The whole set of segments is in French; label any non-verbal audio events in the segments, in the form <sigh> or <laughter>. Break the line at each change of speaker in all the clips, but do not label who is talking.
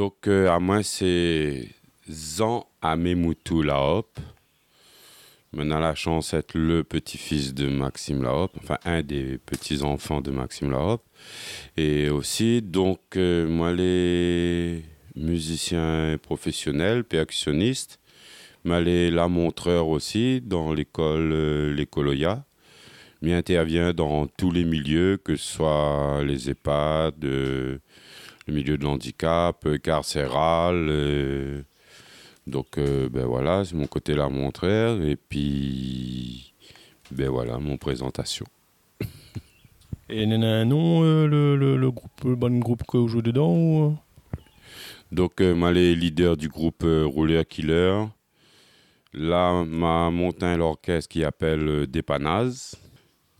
Donc, euh, à moi, c'est Zan Amemoutou Laop. A la chance d'être le petit-fils de Maxime Laop, enfin un des petits-enfants de Maxime Laop. Et aussi, donc, euh, moi, les musiciens professionnels, percussionnistes, mais les la montreur aussi dans l'école euh, l'écoloya. Mais intervient dans tous les milieux, que ce soit les EHPAD, le milieu de l'handicap, euh, carcéral. euh, donc, euh, ben voilà, c'est mon côté la montreur. Et puis, ben voilà, mon présentation. <laughs>
Et il y en a un nom, euh, le, le, le groupe, le bon groupe que vous jouez dedans ou...
Donc, moi, les leaders du groupe Rouleur Killer. Là, ma monté l'orchestre qui appelle Dépanaz.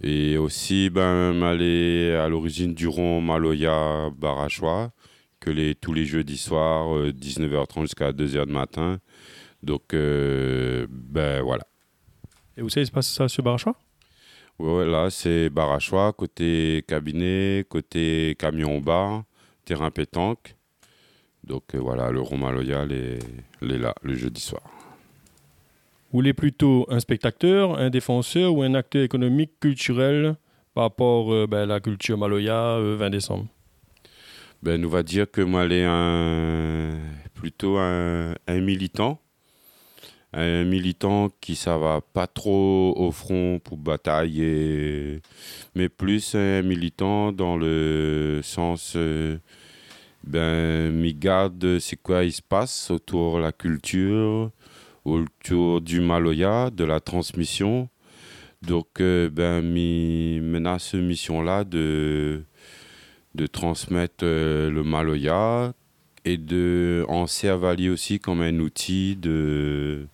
Et aussi, ben, les- à l'origine du rond Maloya Barachois, que les, tous les jeudis soirs, euh, 19h30 jusqu'à 2h du matin. Donc, euh, ben voilà.
Et vous savez, il se passe ça sur Barachois?
Ouais, là, c'est Barachois, côté cabinet, côté camion bar, terrain pétanque. Donc, euh, voilà, le rond Maloya, les, les là, le jeudi soir.
Vous voulez plutôt un spectateur, un défenseur ou un acteur économique, culturel par rapport euh, ben, à la culture Maloya, euh, 20 décembre?
Ben, nous va dire que moi, est un, plutôt un, militant. Un militant qui ça va pas trop au front pour batailler, mais plus un militant dans le sens, euh, ben, m'y garde c'est quoi il se passe autour de la culture, autour du Maloya, de la transmission. Donc, euh, ben, m'y menace cette mission-là de de transmettre euh, le Maloya et de en aussi comme un outil de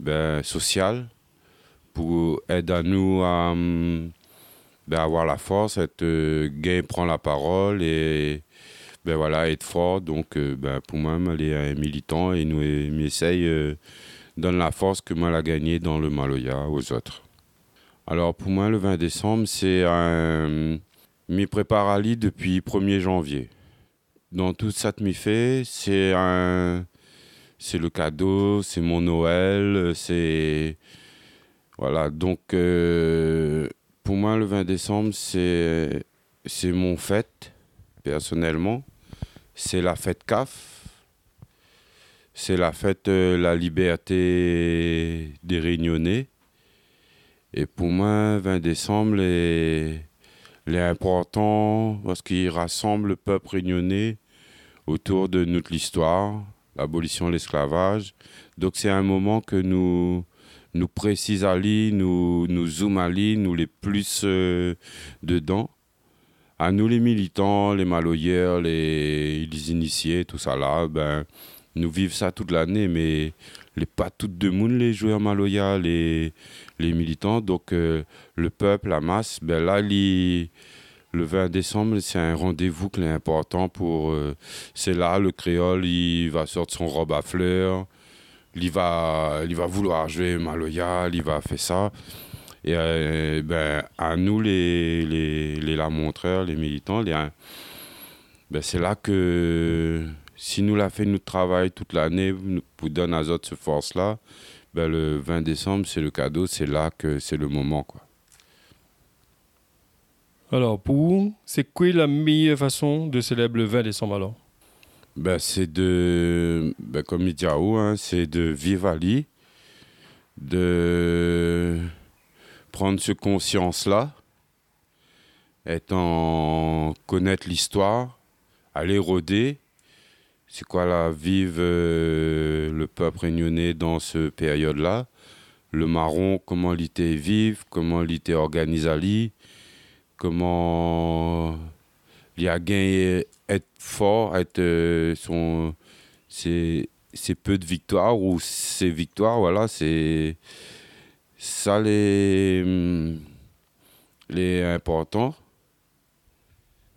ben, social pour aider à nous à ben, avoir la force, être euh, gain prend la parole et ben voilà être fort. Donc euh, ben, pour moi, elle est militant et nous essaye euh, donne la force que moi l'a gagné dans le Maloya aux autres. Alors pour moi, le 20 décembre, c'est un m'y prépare à depuis 1er janvier. Dans tout ça que m'y fait, c'est c'est le cadeau, c'est mon Noël, c'est voilà, donc euh, pour moi le 20 décembre c'est mon fête personnellement, c'est la fête CAF. C'est la fête de la liberté des Réunionnais. Et pour moi, 20 décembre, est, est important parce qu'il rassemble le peuple réunionnais autour de notre histoire, l'abolition de l'esclavage. Donc c'est un moment que nous nous précise Ali, nous nous zoom Ali, nous les plus euh, dedans. À nous les militants, les maloyeurs, les, initiés, tout ça là, ben nous vivons ça toute l'année, mais les pas toutes de monde les joueurs maloya, les les militants. Donc euh, le peuple, la masse, ben là, le 20 décembre, c'est un rendez-vous qui est important pour. euh, c'est là, le créole, il va sortir son robe à fleurs, il va, il va vouloir jouer Maloya, il va faire ça. Et euh, ben, à nous, les, les, les la montreurs, les militants, les, ben, c'est là que si nous l'a fait notre travail toute l'année, nous pour donner à autres cette force-là, ben, le 20 décembre, c'est le cadeau, c'est là que c'est le moment. Quoi.
Alors, pour vous, c'est quoi la meilleure façon de célébrer le 20 décembre alors?
Ben, c'est de, ben, comme il dit hein, c'est de vivre à l'île, de prendre ce conscience-là, étant connaître l'histoire, aller rôder, c'est quoi la vivre euh, le peuple réunionnais dans ce période-là, le marron, comment il était vivre, comment il était organisé comment il a gagné être fort, être euh, son c'est peu de victoires ou ses victoires, voilà, c'est ça les hum, les importants.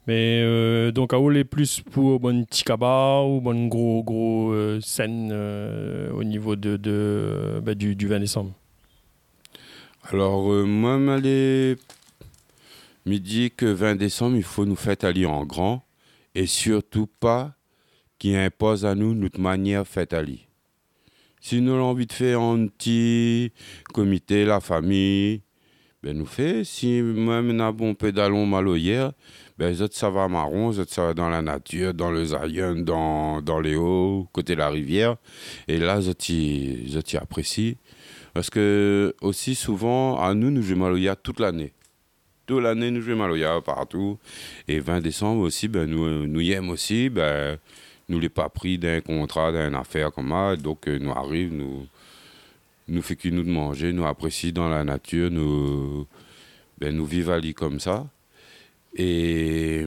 Mais euh, donc, à où les plus pour bon petit cabas ou bon gros, gros euh, scène euh, au niveau de, de, ben, du, du 20 décembre?
Alors moi m'allais me dit que 20 décembre il faut nous fêter aller en grand et surtout pas qui impose à nous notre manière faite à Si nous avons envie de faire un petit comité, la famille, ben nous fait. Si même nous avons un peu d'allons maloyère, ben autres ça va marron, autres ça va dans la nature, dans le Zayen, dans, dans les hauts, côté de la rivière. Et là, autres y apprécient. Parce que aussi souvent, à nous, nous jouons maloya toute l'année. Toute l'année, nous jouons maloya partout. Et 20 décembre aussi, ben nous, nous y aimons aussi. Ben, nous l'ai pas pris d'un contrat, d'une affaire comme ça. Donc, euh, nous arrive, nous, nous fait que nous de manger, nous apprécie dans la nature, nous, ben, nous vivons à lit comme ça. Et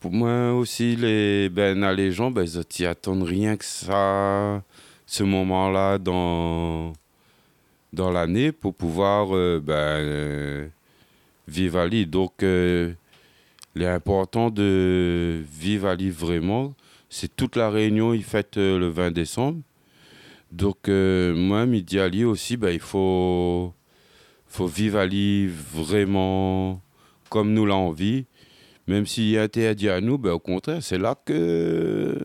pour moi aussi, les, ben, les gens, ben, ils attendent rien que ça, ce moment-là dans, dans l'année pour pouvoir euh, ben, vivre à lit. Donc, euh, L'important de vivre à Lille vraiment, c'est toute la réunion, il fête euh, le 20 décembre. Donc, euh, moi, midi Lille aussi, ben, il faut, faut vivre à Lille vraiment comme nous l'avons envie. Même s'il a interdit à nous, ben, au contraire, c'est là que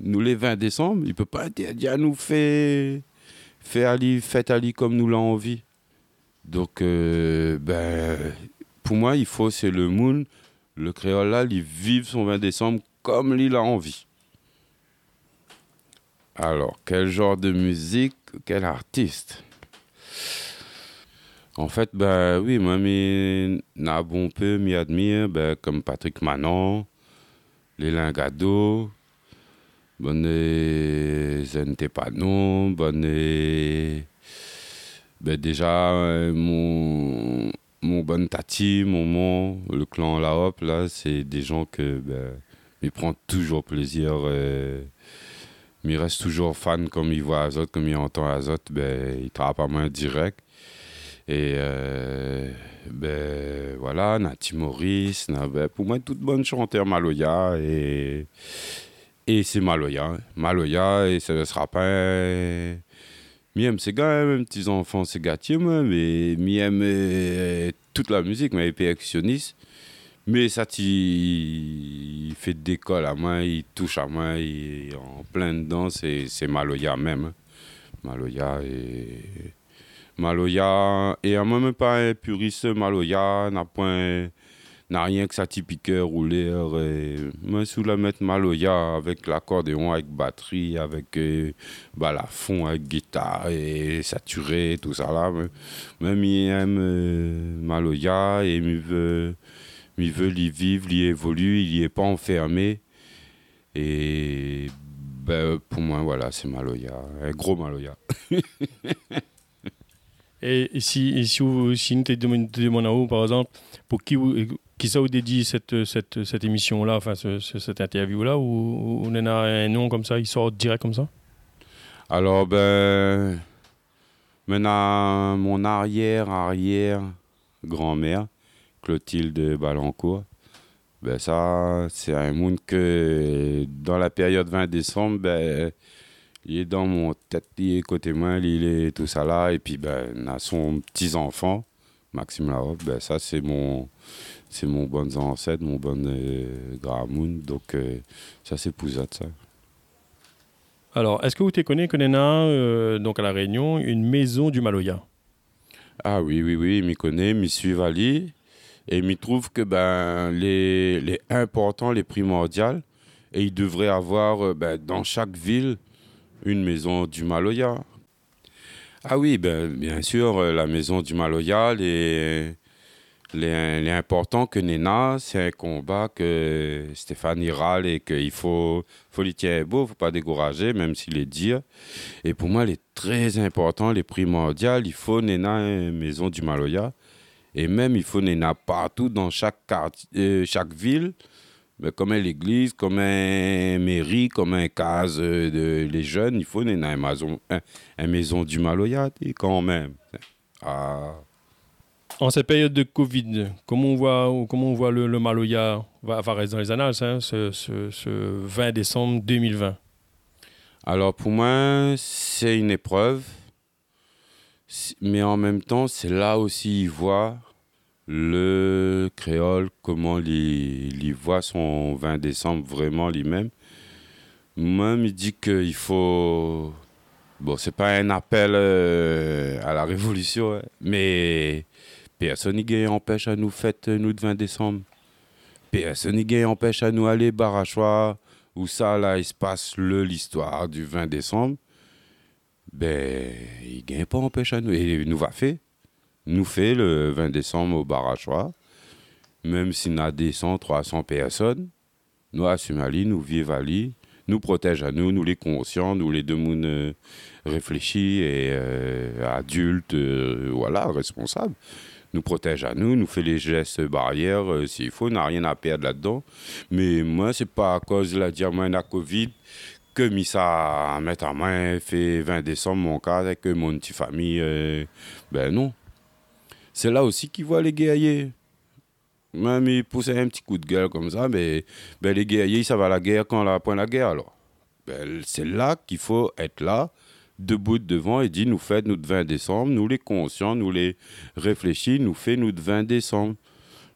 nous, les 20 décembre, il ne peut pas interdire à nous faire, faire Ali, fête à comme nous l'avons envie. Donc, euh, ben, pour moi, il faut, c'est le moon le créole là, il vive son 20 décembre comme il a envie. Alors, quel genre de musique, quel artiste? En fait, ben oui, moi, n'a bon peu m'y admire, ben, comme Patrick Manon, les Lingado, bonne Zente Panon, bonne. Ben déjà, euh, mon mon bon tati, mon le clan La Hop, là, c'est des gens que ben, ils prennent toujours plaisir. Euh, ils restent toujours fans comme ils voient Azot, comme ils entendent Azot, ben, ils travaillent pas moins direct. Et euh, ben, voilà, Nati Maurice, ben, pour moi, toute bonne chanteur Maloya. Et, et c'est Maloya. Hein. Maloya, et ça ne sera pas Miem, c'est quand même petits enfants, c'est gâté, moi, mais Miem euh, toute la musique, mais percussionniste. Mais ça, il, fait d'école à moi, il touche à moi, il est en plein dedans, c'est Maloya même. Hein. Maloya et. Maloya, et à moi, même pas un puriste Maloya, n'a point n'a rien que sa typique rouler. Moi, sous la mettre Maloya avec l'accordéon, avec batterie, avec euh, balafon, avec guitare et saturé, tout ça là. Même il aime euh, Maloya et il veut, il veut y vivre, y évoluer, il n'y est pas enfermé. Et ben, pour moi, voilà, c'est Maloya, un gros Maloya. <laughs>
et si, si, si nous te demandons, par exemple, pour qui vous, qui ça vous dédie cette, cette, cette émission-là, enfin ce, cette interview-là, ou, on a un nom comme ça, il sort direct comme ça?
Alors, ben, maintenant, mon arrière-arrière grand-mère, Clotilde Balancourt, ben ça, c'est un monde que dans la période 20 décembre, ben, il est dans mon tête, il est côté moi, il est tout ça là, et puis ben, on a son petit-enfant, Maxime Larocque, ben ça c'est mon c'est mon bon ancêtre, mon bon euh, Gramoun. Donc, euh, ça, c'est Pouzat, ça.
Alors, est-ce que vous te connaissez, Konena, euh, donc à La Réunion, une maison du Maloya?
Ah oui, oui, oui, m'y connaît, m'y suis allé. Et m'y trouve que ben, les, les importants, les primordiales, et il devrait avoir euh, ben, dans chaque ville une maison du Maloya. Ah oui, ben, bien sûr, la maison du Maloya, les, L'important que Nena, c'est un combat que Stéphane râle et qu'il faut, faut lui tenir beau, faut pas décourager, même s'il est dire. Et pour moi, il est très important, les primordial, il faut Nena maison du Maloya. Et même, il faut Nena partout dans chaque, euh, chaque ville, comme l'église, comme mairie, comme un case de les jeunes, il faut une maison, une maison du Maloya, quand même. Ah.
En cette période de Covid, comment on voit, comment on voit le, Maloya va apparaître dans les annales, hein, ce, 20 décembre 2020
Alors pour moi, c'est une épreuve, mais en même temps, c'est là aussi il voit le créole, comment il, voit son 20 décembre vraiment lui-même. Même il dit qu'il faut. Bon, c'est pas un appel euh, à la révolution, hein, mais personne n'y empêche à nous fêter nous de 20 décembre. Personne n'y empêche à nous aller barachois, où ça, là, il se passe l'histoire du 20 décembre. Ben, il gagne pas empêche à nous. Et il nous va faire nous fait le 20 décembre au Barachois, même si nous avons 300 personnes, nous à Sumali, nous vivons à nous protège à nous, nous les conscients, nous les deux euh, réfléchis et euh, adultes, euh, voilà, responsables. Nous protège à nous, nous fait les gestes barrières s'il faut, n'a rien à perdre là-dedans. Mais moi, c'est pas à cause de la diamant la Covid que mis ça à mettre à main, fait 20 décembre mon cas avec mon petite famille. ben non, c'est là aussi qu'ils voient les guerriers. Même ils poussent un petit coup de gueule comme ça, mais ben, les guerriers, ça va à la guerre quand on point la guerre alors. Ben, c'est là qu'il faut être là, debout devant et dire nous faites notre 20 décembre, nous les conscients, nous les réfléchis, nous fait notre 20 décembre.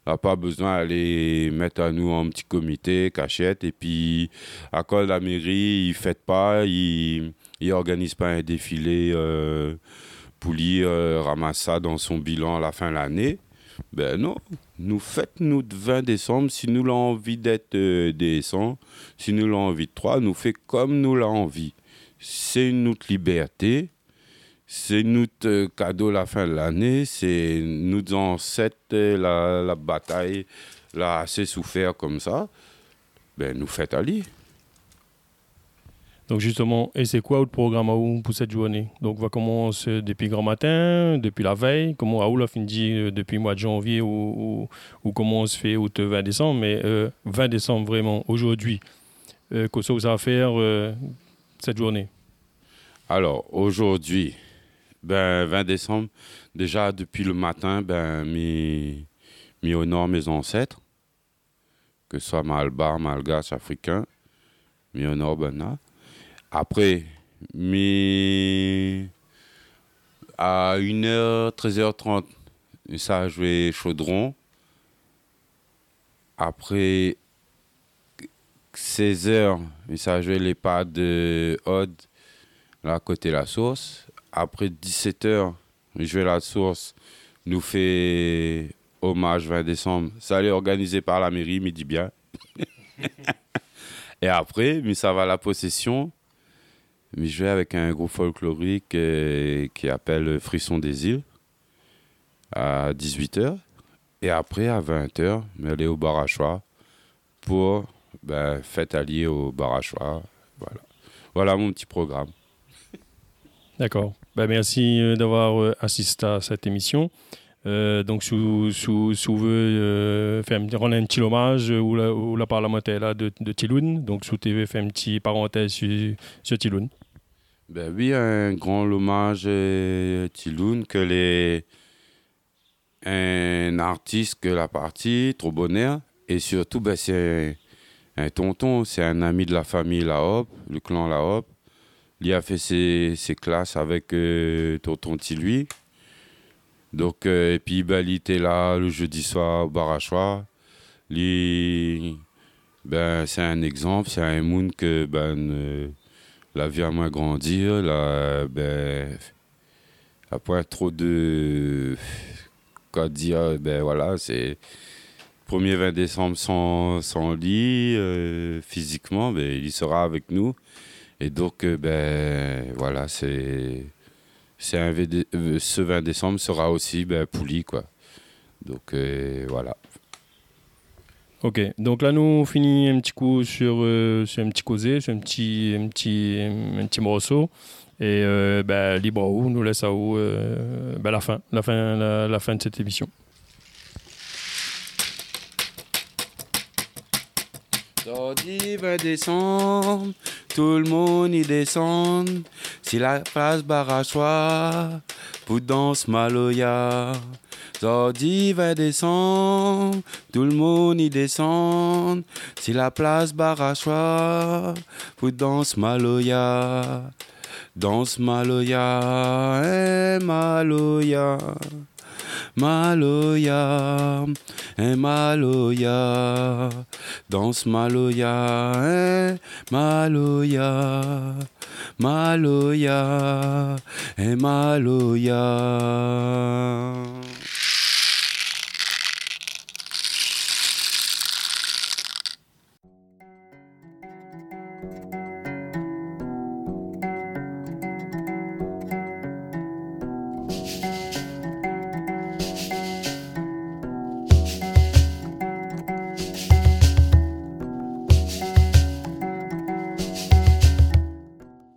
On n'a pas besoin d'aller mettre à nous en petit comité, cachette, et puis à cause de la mairie, ils ne fêtent pas, ils n'organisent pas un défilé. Euh, Pouli euh, ramasse ça dans son bilan à la fin de l'année. Ben non, nous faites nous 20 décembre, si nous l'avons envie d'être euh, décent, si nous l'avons envie de 3, nous fait comme nous l'avons envie. C'est notre liberté, c'est notre euh, cadeau à la fin de l'année, c'est nous ancêtres, la, la bataille l'a assez souffert comme ça. Ben nous faites aller.
Donc justement, et c'est quoi le programme pour cette journée? Donc on va commencer depuis grand matin, depuis la veille, comment Raoul a fini euh, depuis le mois de janvier ou, ou, comment on se fait au 20 décembre, mais 20 euh, décembre vraiment, aujourd'hui, euh, qu'est-ce que vous allez faire cette journée?
Alors aujourd'hui, ben, 20 décembre, déjà depuis le matin, ben, mis au nord mes ancêtres, que ce soit Malbar, Malgache, Africain, mis au nord, ben, après, à 1h, 13h30, ça a joué Chaudron. Après 16h, ça a joué les pas de Odd, là, côté la source. Après 17h, joué la source, nous fait hommage 20 décembre. Ça allait organisé par la mairie, mais dit bien. <laughs> Et après, mais ça va la possession. Mais je vais avec un groupe folklorique euh, qui appelle Frisson des îles à 18h. Et après, à 20h, aller au Barachois pour ben, fête alliée au Barachois. Voilà. voilà mon petit programme.
D'accord. Ben, merci euh, d'avoir euh, assisté à cette émission. donc, si vous voulez faire rendre un petit hommage ou la, parlementaire de, de Tiloun, donc sous TV fait un petit parenthèse sur, sur Tiloun.
Ben oui, un grand hommage à euh, Tiloun, que les un artiste que la partie, trop bonheur, et surtout ben, c'est un, tonton, c'est un ami de la famille La Hop, le clan La Hop. Il a fait ses, ses classes avec euh, tonton Tilui. Donc, euh, et puis ben, il était là le jeudi soir au Barachois. ben, c'est un exemple, c'est un monde que ben, la vie à moins grandir, là, ben, a pas trop de. Quoi dire, ben voilà, c'est. 1er 20 décembre sans, sans lit, euh, physiquement, ben, il sera avec nous. Et donc, euh, ben voilà, c'est. euh, ce 20 décembre sera aussi ben, Pouli, quoi. Donc, voilà.
Ok, donc là nous on finit un petit coup sur, euh, sur un petit causé, sur un petit, un petit, un petit morceau. Et euh, ben, libre à vous, nous laisse à vous euh, ben, la, fin, la, fin, la, fin de cette émission.
Sordi 20 décembre, tout le monde y descend. Si la place barachois, pour danse maloya. Zordi va descendre, tout le monde y descend. Si la place Barachois, pour danse Maloya. Danse Maloya, eh Maloya. Maloya, eh, Maloya, danse Maloya, eh, Maloya, Maloya, eh, Maloya.